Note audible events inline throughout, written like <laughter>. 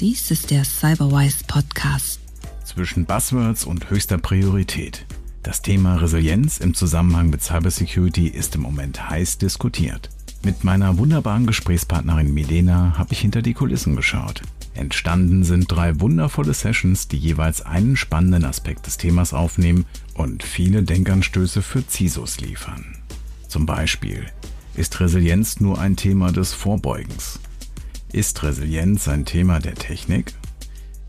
Dies ist der Cyberwise Podcast. Zwischen Buzzwords und höchster Priorität. Das Thema Resilienz im Zusammenhang mit Cybersecurity ist im Moment heiß diskutiert. Mit meiner wunderbaren Gesprächspartnerin Milena habe ich hinter die Kulissen geschaut. Entstanden sind drei wundervolle Sessions, die jeweils einen spannenden Aspekt des Themas aufnehmen und viele Denkanstöße für CISOs liefern. Zum Beispiel, ist Resilienz nur ein Thema des Vorbeugens? Ist Resilienz ein Thema der Technik?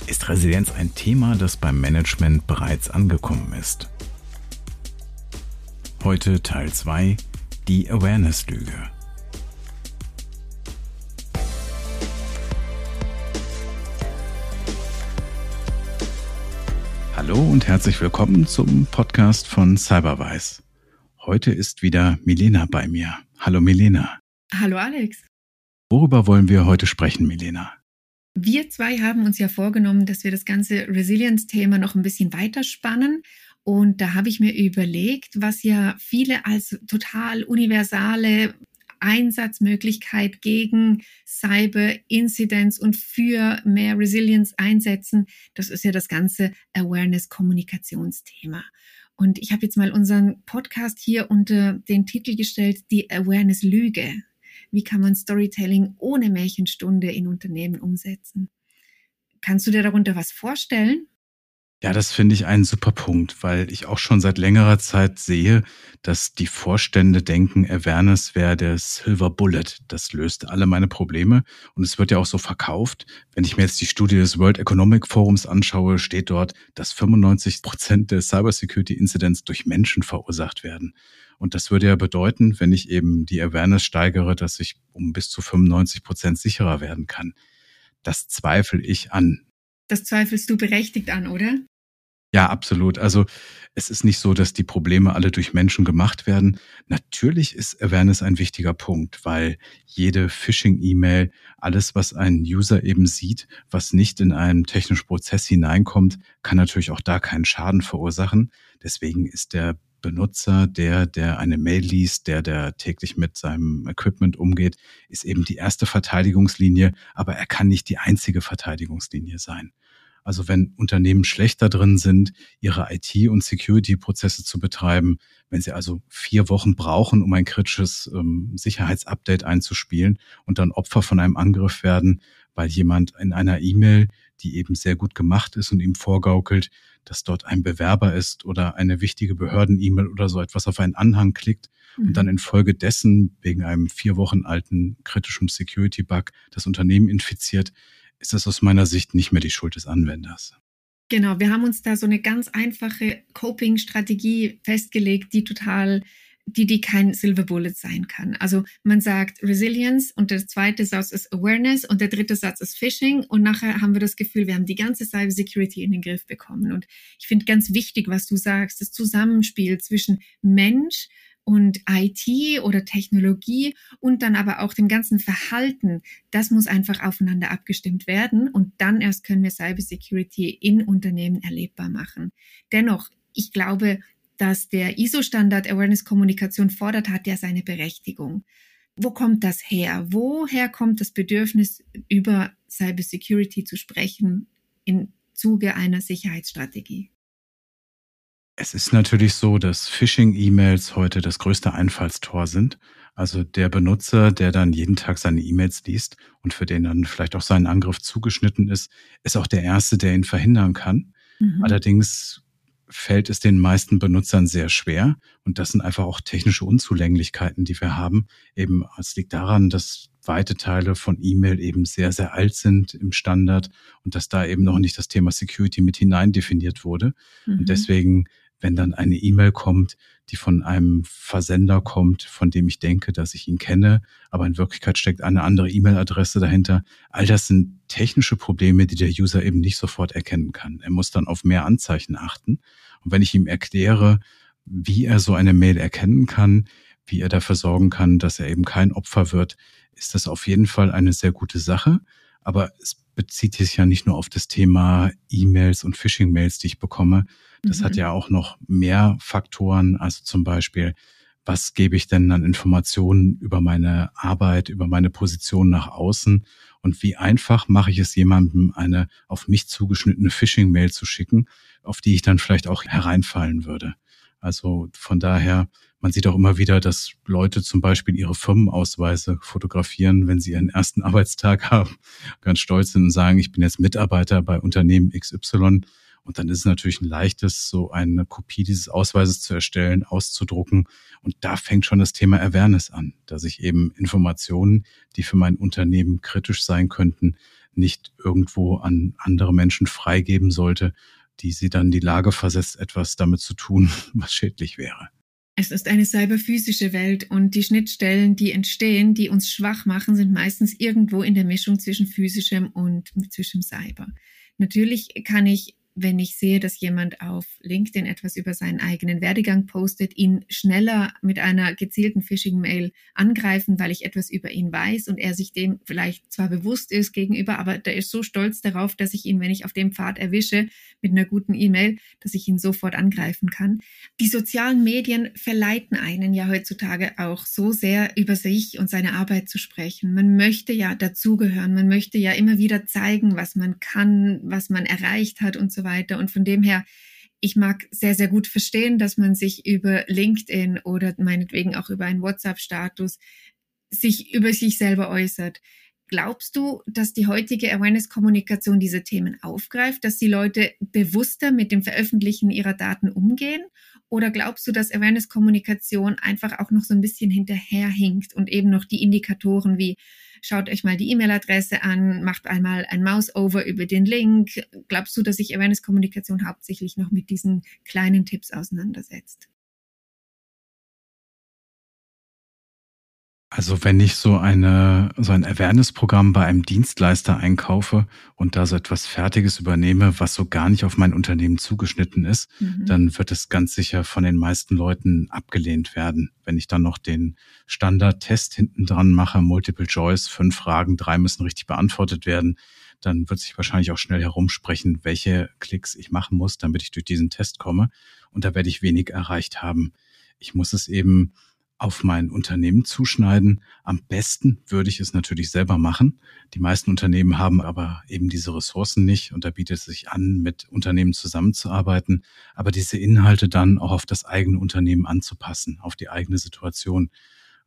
Ist Resilienz ein Thema, das beim Management bereits angekommen ist? Heute Teil 2, die Awareness-Lüge. Hallo und herzlich willkommen zum Podcast von Cyberwise. Heute ist wieder Milena bei mir. Hallo Milena. Hallo Alex. Worüber wollen wir heute sprechen, Milena? Wir zwei haben uns ja vorgenommen, dass wir das ganze Resilience-Thema noch ein bisschen weiterspannen. Und da habe ich mir überlegt, was ja viele als total universale Einsatzmöglichkeit gegen Cyber-Incidents und für mehr Resilience einsetzen. Das ist ja das ganze Awareness-Kommunikationsthema. Und ich habe jetzt mal unseren Podcast hier unter den Titel gestellt, die Awareness-Lüge. Wie kann man Storytelling ohne Märchenstunde in Unternehmen umsetzen? Kannst du dir darunter was vorstellen? Ja, das finde ich einen super Punkt, weil ich auch schon seit längerer Zeit sehe, dass die Vorstände denken, Awareness wäre der Silver Bullet. Das löst alle meine Probleme. Und es wird ja auch so verkauft. Wenn ich mir jetzt die Studie des World Economic Forums anschaue, steht dort, dass 95 Prozent der Cybersecurity Incidents durch Menschen verursacht werden. Und das würde ja bedeuten, wenn ich eben die Awareness steigere, dass ich um bis zu 95 Prozent sicherer werden kann. Das zweifle ich an. Das zweifelst du berechtigt an, oder? Ja, absolut. Also es ist nicht so, dass die Probleme alle durch Menschen gemacht werden. Natürlich ist Awareness ein wichtiger Punkt, weil jede Phishing-E-Mail, alles, was ein User eben sieht, was nicht in einen technischen Prozess hineinkommt, kann natürlich auch da keinen Schaden verursachen. Deswegen ist der Benutzer, der, der eine Mail liest, der, der täglich mit seinem Equipment umgeht, ist eben die erste Verteidigungslinie, aber er kann nicht die einzige Verteidigungslinie sein. Also wenn Unternehmen schlechter drin sind, ihre IT- und Security-Prozesse zu betreiben, wenn sie also vier Wochen brauchen, um ein kritisches ähm, Sicherheitsupdate einzuspielen und dann Opfer von einem Angriff werden, weil jemand in einer E-Mail, die eben sehr gut gemacht ist und ihm vorgaukelt, dass dort ein Bewerber ist oder eine wichtige Behörden-E-Mail oder so etwas auf einen Anhang klickt mhm. und dann mhm. infolgedessen wegen einem vier Wochen alten kritischen Security-Bug das Unternehmen infiziert, ist das aus meiner Sicht nicht mehr die Schuld des Anwenders. Genau, wir haben uns da so eine ganz einfache Coping-Strategie festgelegt, die total, die, die kein Silver Bullet sein kann. Also man sagt Resilience und der zweite Satz ist Awareness und der dritte Satz ist Phishing und nachher haben wir das Gefühl, wir haben die ganze Cyber Security in den Griff bekommen. Und ich finde ganz wichtig, was du sagst, das Zusammenspiel zwischen Mensch, und IT oder Technologie und dann aber auch dem ganzen Verhalten, das muss einfach aufeinander abgestimmt werden und dann erst können wir Cybersecurity in Unternehmen erlebbar machen. Dennoch, ich glaube, dass der ISO-Standard Awareness Kommunikation fordert, hat ja seine Berechtigung. Wo kommt das her? Woher kommt das Bedürfnis, über Cybersecurity zu sprechen im Zuge einer Sicherheitsstrategie? Es ist natürlich so, dass Phishing-E-Mails heute das größte Einfallstor sind. Also der Benutzer, der dann jeden Tag seine E-Mails liest und für den dann vielleicht auch sein Angriff zugeschnitten ist, ist auch der Erste, der ihn verhindern kann. Mhm. Allerdings fällt es den meisten Benutzern sehr schwer. Und das sind einfach auch technische Unzulänglichkeiten, die wir haben. Eben, es liegt daran, dass weite Teile von E-Mail eben sehr, sehr alt sind im Standard und dass da eben noch nicht das Thema Security mit hinein definiert wurde. Mhm. Und deswegen wenn dann eine E-Mail kommt, die von einem Versender kommt, von dem ich denke, dass ich ihn kenne, aber in Wirklichkeit steckt eine andere E-Mail-Adresse dahinter. All das sind technische Probleme, die der User eben nicht sofort erkennen kann. Er muss dann auf mehr Anzeichen achten. Und wenn ich ihm erkläre, wie er so eine Mail erkennen kann, wie er dafür sorgen kann, dass er eben kein Opfer wird, ist das auf jeden Fall eine sehr gute Sache. Aber es bezieht sich ja nicht nur auf das Thema E-Mails und Phishing-Mails, die ich bekomme. Das mhm. hat ja auch noch mehr Faktoren, also zum Beispiel, was gebe ich denn an Informationen über meine Arbeit, über meine Position nach außen und wie einfach mache ich es jemandem, eine auf mich zugeschnittene Phishing-Mail zu schicken, auf die ich dann vielleicht auch hereinfallen würde. Also von daher, man sieht auch immer wieder, dass Leute zum Beispiel ihre Firmenausweise fotografieren, wenn sie ihren ersten <laughs> Arbeitstag haben, ganz stolz sind und sagen, ich bin jetzt Mitarbeiter bei Unternehmen XY. Und dann ist es natürlich ein leichtes, so eine Kopie dieses Ausweises zu erstellen, auszudrucken. Und da fängt schon das Thema Awareness an, dass ich eben Informationen, die für mein Unternehmen kritisch sein könnten, nicht irgendwo an andere Menschen freigeben sollte, die sie dann die Lage versetzt, etwas damit zu tun, <laughs> was schädlich wäre. Es ist eine cyberphysische Welt und die Schnittstellen, die entstehen, die uns schwach machen, sind meistens irgendwo in der Mischung zwischen physischem und zwischen Cyber. Natürlich kann ich wenn ich sehe, dass jemand auf LinkedIn etwas über seinen eigenen Werdegang postet, ihn schneller mit einer gezielten Phishing-Mail angreifen, weil ich etwas über ihn weiß und er sich dem vielleicht zwar bewusst ist gegenüber, aber der ist so stolz darauf, dass ich ihn, wenn ich auf dem Pfad erwische, mit einer guten E-Mail, dass ich ihn sofort angreifen kann. Die sozialen Medien verleiten einen ja heutzutage auch so sehr über sich und seine Arbeit zu sprechen. Man möchte ja dazugehören, man möchte ja immer wieder zeigen, was man kann, was man erreicht hat und so weiter weiter. Und von dem her, ich mag sehr, sehr gut verstehen, dass man sich über LinkedIn oder meinetwegen auch über einen WhatsApp-Status sich über sich selber äußert. Glaubst du, dass die heutige Awareness-Kommunikation diese Themen aufgreift, dass die Leute bewusster mit dem Veröffentlichen ihrer Daten umgehen? Oder glaubst du, dass Awareness-Kommunikation einfach auch noch so ein bisschen hinterherhinkt und eben noch die Indikatoren wie schaut euch mal die E-Mail-Adresse an, macht einmal ein Mouse-Over über den Link. Glaubst du, dass sich Awareness-Kommunikation hauptsächlich noch mit diesen kleinen Tipps auseinandersetzt? Also wenn ich so eine so ein Awareness-Programm bei einem Dienstleister einkaufe und da so etwas Fertiges übernehme, was so gar nicht auf mein Unternehmen zugeschnitten ist, mhm. dann wird es ganz sicher von den meisten Leuten abgelehnt werden. Wenn ich dann noch den Standard-Test hinten dran mache, Multiple Choice, fünf Fragen, drei müssen richtig beantwortet werden, dann wird sich wahrscheinlich auch schnell herumsprechen, welche Klicks ich machen muss, damit ich durch diesen Test komme. Und da werde ich wenig erreicht haben. Ich muss es eben auf mein Unternehmen zuschneiden. Am besten würde ich es natürlich selber machen. Die meisten Unternehmen haben aber eben diese Ressourcen nicht und da bietet es sich an, mit Unternehmen zusammenzuarbeiten, aber diese Inhalte dann auch auf das eigene Unternehmen anzupassen, auf die eigene Situation.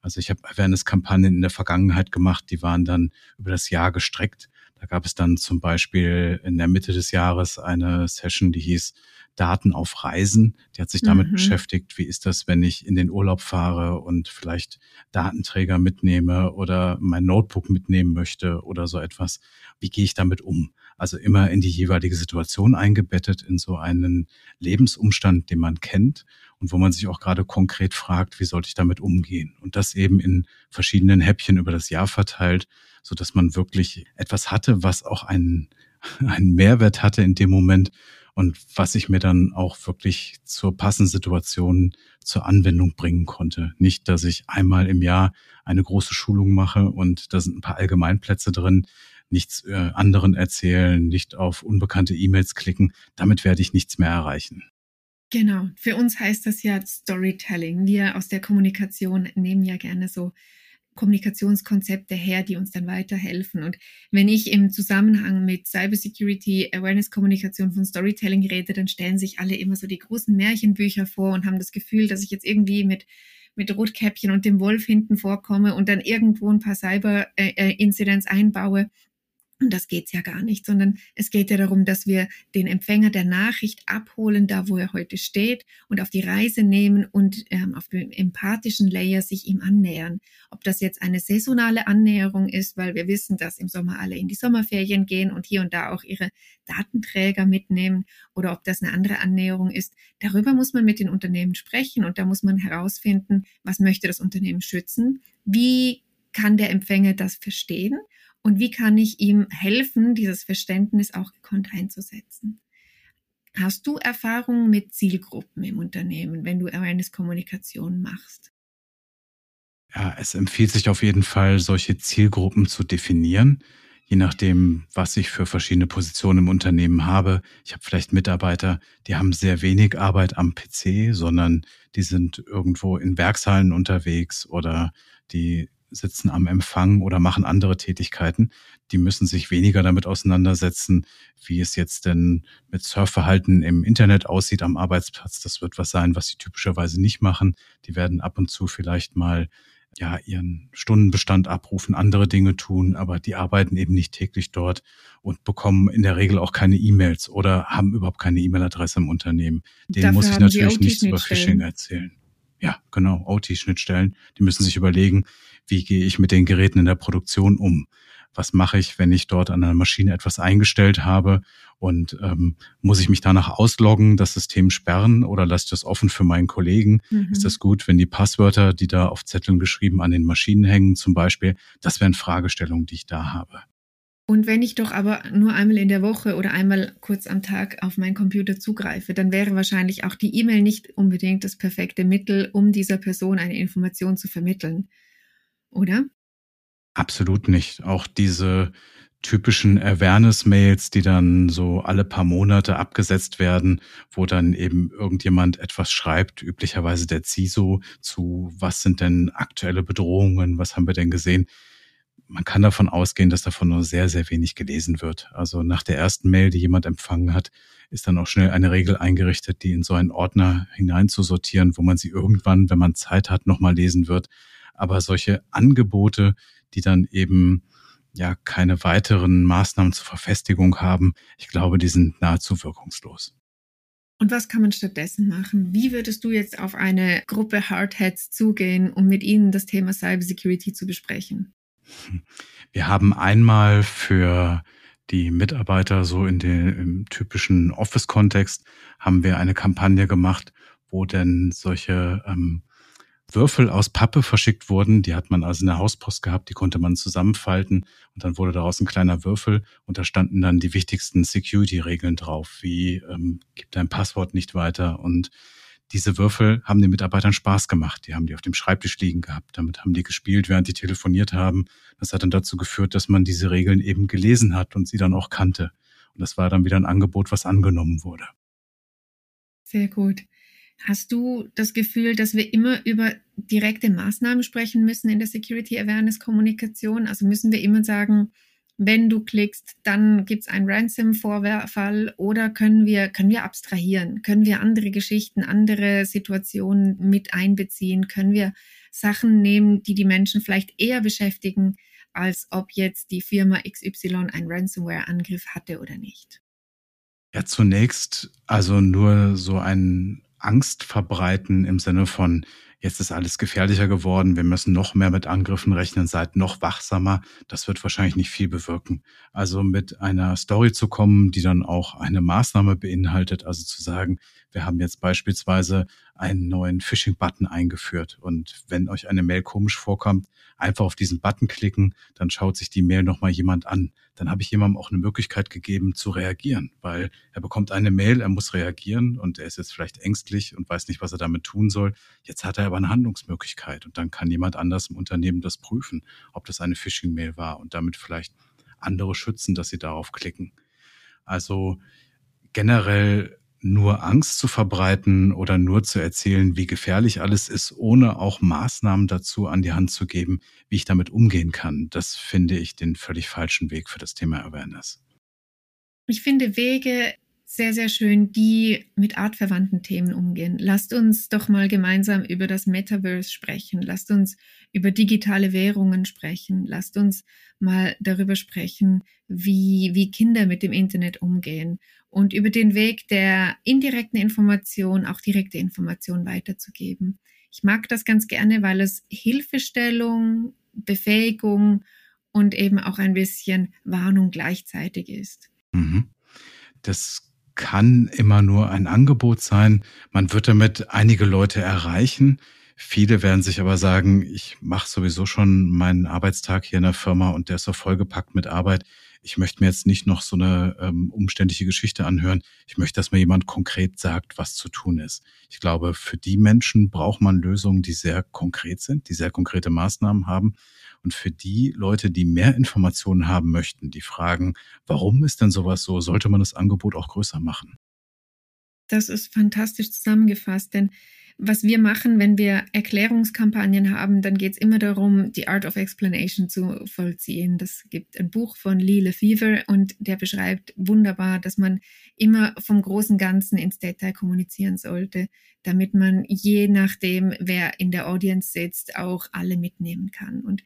Also ich habe Awareness-Kampagnen in der Vergangenheit gemacht, die waren dann über das Jahr gestreckt. Da gab es dann zum Beispiel in der Mitte des Jahres eine Session, die hieß Daten auf Reisen. Die hat sich damit mhm. beschäftigt, wie ist das, wenn ich in den Urlaub fahre und vielleicht Datenträger mitnehme oder mein Notebook mitnehmen möchte oder so etwas. Wie gehe ich damit um? Also immer in die jeweilige Situation eingebettet, in so einen Lebensumstand, den man kennt und wo man sich auch gerade konkret fragt, wie sollte ich damit umgehen? Und das eben in verschiedenen Häppchen über das Jahr verteilt, so dass man wirklich etwas hatte, was auch einen, <laughs> einen Mehrwert hatte in dem Moment und was ich mir dann auch wirklich zur passenden Situation zur Anwendung bringen konnte. Nicht, dass ich einmal im Jahr eine große Schulung mache und da sind ein paar Allgemeinplätze drin, nichts äh, anderen erzählen, nicht auf unbekannte E-Mails klicken. Damit werde ich nichts mehr erreichen. Genau. Für uns heißt das ja Storytelling. Wir aus der Kommunikation nehmen ja gerne so Kommunikationskonzepte her, die uns dann weiterhelfen. Und wenn ich im Zusammenhang mit Cybersecurity, Awareness Kommunikation von Storytelling rede, dann stellen sich alle immer so die großen Märchenbücher vor und haben das Gefühl, dass ich jetzt irgendwie mit mit Rotkäppchen und dem Wolf hinten vorkomme und dann irgendwo ein paar Cyber-Incidents äh, äh, einbaue. Und das geht's ja gar nicht, sondern es geht ja darum, dass wir den Empfänger der Nachricht abholen, da wo er heute steht, und auf die Reise nehmen und ähm, auf dem empathischen Layer sich ihm annähern. Ob das jetzt eine saisonale Annäherung ist, weil wir wissen, dass im Sommer alle in die Sommerferien gehen und hier und da auch ihre Datenträger mitnehmen, oder ob das eine andere Annäherung ist. Darüber muss man mit den Unternehmen sprechen und da muss man herausfinden, was möchte das Unternehmen schützen, wie kann der Empfänger das verstehen und wie kann ich ihm helfen, dieses Verständnis auch gekonnt einzusetzen. Hast du Erfahrungen mit Zielgruppen im Unternehmen, wenn du Awareness-Kommunikation machst? Ja, es empfiehlt sich auf jeden Fall, solche Zielgruppen zu definieren. je nachdem, was ich für verschiedene Positionen im Unternehmen habe. Ich habe vielleicht Mitarbeiter, die haben sehr wenig Arbeit am PC, sondern die sind irgendwo in Werkshallen unterwegs oder die sitzen am Empfang oder machen andere Tätigkeiten. Die müssen sich weniger damit auseinandersetzen, wie es jetzt denn mit Surfverhalten im Internet aussieht am Arbeitsplatz. Das wird was sein, was sie typischerweise nicht machen. Die werden ab und zu vielleicht mal ja, ihren Stundenbestand abrufen, andere Dinge tun, aber die arbeiten eben nicht täglich dort und bekommen in der Regel auch keine E-Mails oder haben überhaupt keine E-Mail-Adresse im Unternehmen. Denen muss ich natürlich nichts über Phishing erzählen. Ja, genau, OT-Schnittstellen. Die müssen sich überlegen, wie gehe ich mit den Geräten in der Produktion um? was mache ich, wenn ich dort an einer Maschine etwas eingestellt habe und ähm, muss ich mich danach ausloggen, das System sperren oder lasse ich das offen für meinen Kollegen? Mhm. Ist das gut, wenn die Passwörter, die da auf Zetteln geschrieben an den Maschinen hängen zum Beispiel? Das wären Fragestellungen, die ich da habe. Und wenn ich doch aber nur einmal in der Woche oder einmal kurz am Tag auf meinen Computer zugreife, dann wäre wahrscheinlich auch die E-Mail nicht unbedingt das perfekte Mittel, um dieser Person eine Information zu vermitteln. Oder? Absolut nicht. Auch diese typischen Awareness-Mails, die dann so alle paar Monate abgesetzt werden, wo dann eben irgendjemand etwas schreibt, üblicherweise der CISO, zu was sind denn aktuelle Bedrohungen, was haben wir denn gesehen. Man kann davon ausgehen, dass davon nur sehr, sehr wenig gelesen wird. Also nach der ersten Mail, die jemand empfangen hat, ist dann auch schnell eine Regel eingerichtet, die in so einen Ordner hineinzusortieren, wo man sie irgendwann, wenn man Zeit hat, nochmal lesen wird. Aber solche Angebote, die dann eben ja keine weiteren Maßnahmen zur Verfestigung haben. Ich glaube, die sind nahezu wirkungslos. Und was kann man stattdessen machen? Wie würdest du jetzt auf eine Gruppe Hardheads zugehen, um mit ihnen das Thema Cybersecurity zu besprechen? Wir haben einmal für die Mitarbeiter so in dem typischen Office-Kontext haben wir eine Kampagne gemacht, wo denn solche ähm, Würfel aus Pappe verschickt wurden. Die hat man also in der Hauspost gehabt, die konnte man zusammenfalten und dann wurde daraus ein kleiner Würfel und da standen dann die wichtigsten Security-Regeln drauf, wie ähm, gib dein Passwort nicht weiter und diese Würfel haben den Mitarbeitern Spaß gemacht. Die haben die auf dem Schreibtisch liegen gehabt. Damit haben die gespielt, während die telefoniert haben. Das hat dann dazu geführt, dass man diese Regeln eben gelesen hat und sie dann auch kannte. Und das war dann wieder ein Angebot, was angenommen wurde. Sehr gut. Hast du das Gefühl, dass wir immer über direkte Maßnahmen sprechen müssen in der Security Awareness Kommunikation? Also müssen wir immer sagen, wenn du klickst, dann gibt es einen Ransom-Vorfall oder können wir, können wir abstrahieren? Können wir andere Geschichten, andere Situationen mit einbeziehen? Können wir Sachen nehmen, die die Menschen vielleicht eher beschäftigen, als ob jetzt die Firma XY einen Ransomware-Angriff hatte oder nicht? Ja, zunächst also nur so ein Angst verbreiten im Sinne von, jetzt ist alles gefährlicher geworden, wir müssen noch mehr mit Angriffen rechnen, seid noch wachsamer, das wird wahrscheinlich nicht viel bewirken. Also mit einer Story zu kommen, die dann auch eine Maßnahme beinhaltet, also zu sagen, wir haben jetzt beispielsweise einen neuen Phishing-Button eingeführt und wenn euch eine Mail komisch vorkommt, einfach auf diesen Button klicken, dann schaut sich die Mail nochmal jemand an. Dann habe ich jemandem auch eine Möglichkeit gegeben zu reagieren, weil er bekommt eine Mail, er muss reagieren und er ist jetzt vielleicht ängstlich und weiß nicht, was er damit tun soll. Jetzt hat er aber eine Handlungsmöglichkeit und dann kann jemand anders im Unternehmen das prüfen, ob das eine Phishing-Mail war und damit vielleicht andere schützen, dass sie darauf klicken. Also generell nur Angst zu verbreiten oder nur zu erzählen, wie gefährlich alles ist, ohne auch Maßnahmen dazu an die Hand zu geben, wie ich damit umgehen kann, das finde ich den völlig falschen Weg für das Thema Awareness. Ich finde Wege sehr, sehr schön, die mit artverwandten Themen umgehen. Lasst uns doch mal gemeinsam über das Metaverse sprechen. Lasst uns über digitale Währungen sprechen. Lasst uns mal darüber sprechen, wie, wie Kinder mit dem Internet umgehen und über den Weg der indirekten Information auch direkte Information weiterzugeben. Ich mag das ganz gerne, weil es Hilfestellung, Befähigung und eben auch ein bisschen Warnung gleichzeitig ist. Mhm. Das kann immer nur ein Angebot sein. Man wird damit einige Leute erreichen. Viele werden sich aber sagen, ich mache sowieso schon meinen Arbeitstag hier in der Firma und der ist so vollgepackt mit Arbeit. Ich möchte mir jetzt nicht noch so eine ähm, umständliche Geschichte anhören. Ich möchte, dass mir jemand konkret sagt, was zu tun ist. Ich glaube, für die Menschen braucht man Lösungen, die sehr konkret sind, die sehr konkrete Maßnahmen haben. Und für die Leute, die mehr Informationen haben möchten, die fragen, warum ist denn sowas so, sollte man das Angebot auch größer machen? Das ist fantastisch zusammengefasst, denn was wir machen, wenn wir Erklärungskampagnen haben, dann geht es immer darum, die Art of Explanation zu vollziehen. Das gibt ein Buch von Lee Lefevre und der beschreibt wunderbar, dass man immer vom großen Ganzen ins Detail kommunizieren sollte, damit man je nachdem, wer in der Audience sitzt, auch alle mitnehmen kann. Und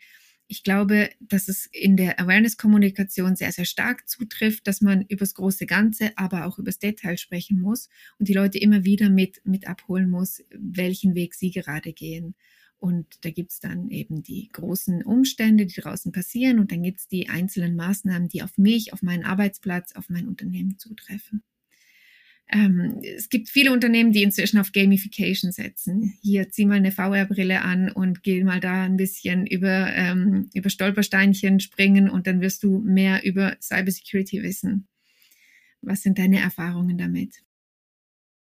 ich glaube, dass es in der Awareness-Kommunikation sehr, sehr stark zutrifft, dass man über das große Ganze, aber auch über das Detail sprechen muss und die Leute immer wieder mit, mit abholen muss, welchen Weg sie gerade gehen. Und da gibt's dann eben die großen Umstände, die draußen passieren und dann gibt's die einzelnen Maßnahmen, die auf mich, auf meinen Arbeitsplatz, auf mein Unternehmen zutreffen. Ähm, es gibt viele Unternehmen, die inzwischen auf Gamification setzen. Hier zieh mal eine VR-Brille an und geh mal da ein bisschen über, ähm, über Stolpersteinchen springen und dann wirst du mehr über Cybersecurity wissen. Was sind deine Erfahrungen damit?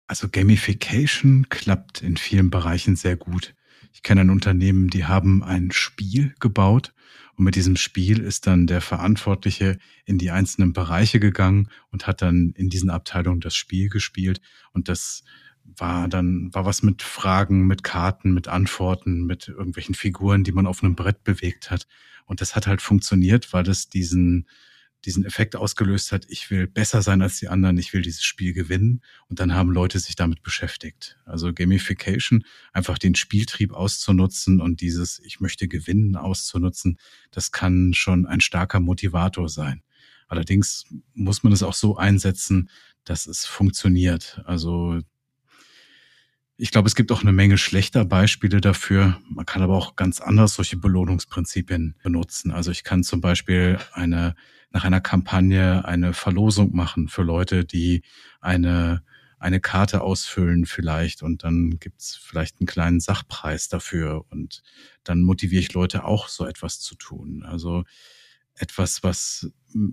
Also Gamification klappt in vielen Bereichen sehr gut. Ich kenne ein Unternehmen, die haben ein Spiel gebaut und mit diesem Spiel ist dann der Verantwortliche in die einzelnen Bereiche gegangen und hat dann in diesen Abteilungen das Spiel gespielt. Und das war dann, war was mit Fragen, mit Karten, mit Antworten, mit irgendwelchen Figuren, die man auf einem Brett bewegt hat. Und das hat halt funktioniert, weil es diesen, diesen Effekt ausgelöst hat, ich will besser sein als die anderen, ich will dieses Spiel gewinnen. Und dann haben Leute sich damit beschäftigt. Also Gamification, einfach den Spieltrieb auszunutzen und dieses Ich möchte gewinnen auszunutzen, das kann schon ein starker Motivator sein. Allerdings muss man es auch so einsetzen, dass es funktioniert. Also ich glaube, es gibt auch eine Menge schlechter Beispiele dafür. Man kann aber auch ganz anders solche Belohnungsprinzipien benutzen. Also ich kann zum Beispiel eine, nach einer Kampagne eine Verlosung machen für Leute, die eine, eine Karte ausfüllen vielleicht und dann gibt's vielleicht einen kleinen Sachpreis dafür und dann motiviere ich Leute auch so etwas zu tun. Also etwas, was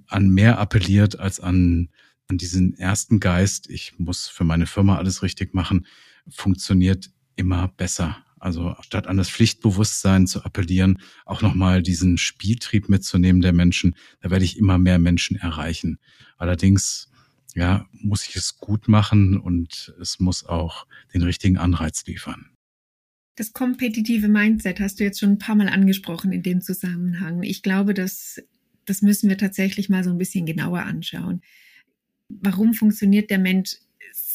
an mehr appelliert als an, an diesen ersten Geist, ich muss für meine Firma alles richtig machen, funktioniert immer besser. Also statt an das Pflichtbewusstsein zu appellieren, auch nochmal diesen Spieltrieb mitzunehmen der Menschen, da werde ich immer mehr Menschen erreichen. Allerdings, ja, muss ich es gut machen und es muss auch den richtigen Anreiz liefern. Das kompetitive Mindset hast du jetzt schon ein paar Mal angesprochen in dem Zusammenhang. Ich glaube, dass das müssen wir tatsächlich mal so ein bisschen genauer anschauen. Warum funktioniert der Mensch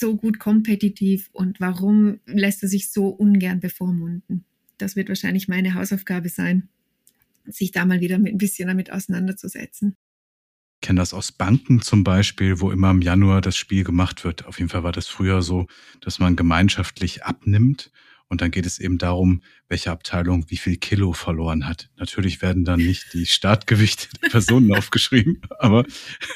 so gut kompetitiv und warum lässt er sich so ungern bevormunden? Das wird wahrscheinlich meine Hausaufgabe sein, sich da mal wieder mit ein bisschen damit auseinanderzusetzen. Ich kenne das aus Banken zum Beispiel, wo immer im Januar das Spiel gemacht wird. Auf jeden Fall war das früher so, dass man gemeinschaftlich abnimmt und dann geht es eben darum, welche Abteilung wie viel Kilo verloren hat. Natürlich werden dann nicht die Startgewichte der Personen <laughs> aufgeschrieben, aber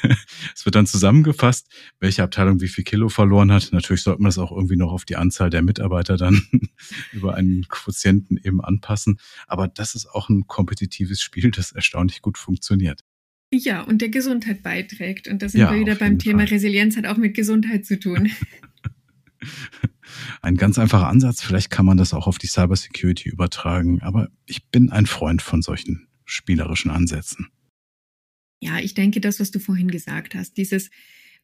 <laughs> es wird dann zusammengefasst, welche Abteilung wie viel Kilo verloren hat. Natürlich sollte man das auch irgendwie noch auf die Anzahl der Mitarbeiter dann <laughs> über einen Quotienten eben anpassen. Aber das ist auch ein kompetitives Spiel, das erstaunlich gut funktioniert. Ja, und der Gesundheit beiträgt. Und da sind ja, wir wieder beim Thema Fall. Resilienz, hat auch mit Gesundheit zu tun. Ein ganz einfacher Ansatz, vielleicht kann man das auch auf die Cybersecurity übertragen, aber ich bin ein Freund von solchen spielerischen Ansätzen. Ja, ich denke, das, was du vorhin gesagt hast, dieses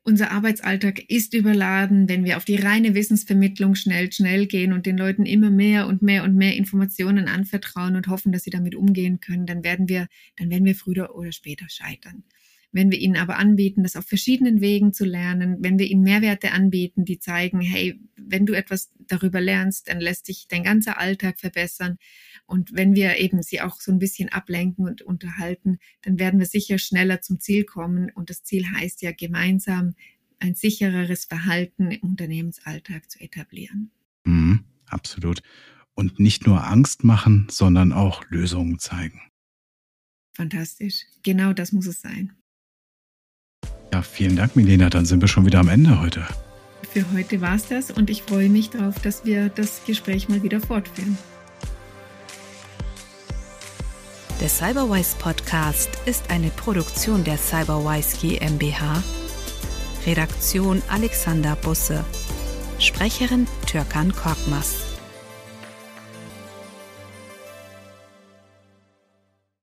unser Arbeitsalltag ist überladen, wenn wir auf die reine Wissensvermittlung schnell, schnell gehen und den Leuten immer mehr und mehr und mehr Informationen anvertrauen und hoffen, dass sie damit umgehen können, dann werden wir, dann werden wir früher oder später scheitern. Wenn wir ihnen aber anbieten, das auf verschiedenen Wegen zu lernen, wenn wir ihnen Mehrwerte anbieten, die zeigen, hey, wenn du etwas darüber lernst, dann lässt sich dein ganzer Alltag verbessern. Und wenn wir eben sie auch so ein bisschen ablenken und unterhalten, dann werden wir sicher schneller zum Ziel kommen. Und das Ziel heißt ja gemeinsam ein sichereres Verhalten im Unternehmensalltag zu etablieren. Mhm, absolut. Und nicht nur Angst machen, sondern auch Lösungen zeigen. Fantastisch. Genau das muss es sein. Ja, vielen Dank, Milena. Dann sind wir schon wieder am Ende heute. Für heute war es das und ich freue mich darauf, dass wir das Gespräch mal wieder fortführen. Der Cyberwise Podcast ist eine Produktion der Cyberwise GmbH. Redaktion Alexander Busse. Sprecherin Türkan Korkmaz.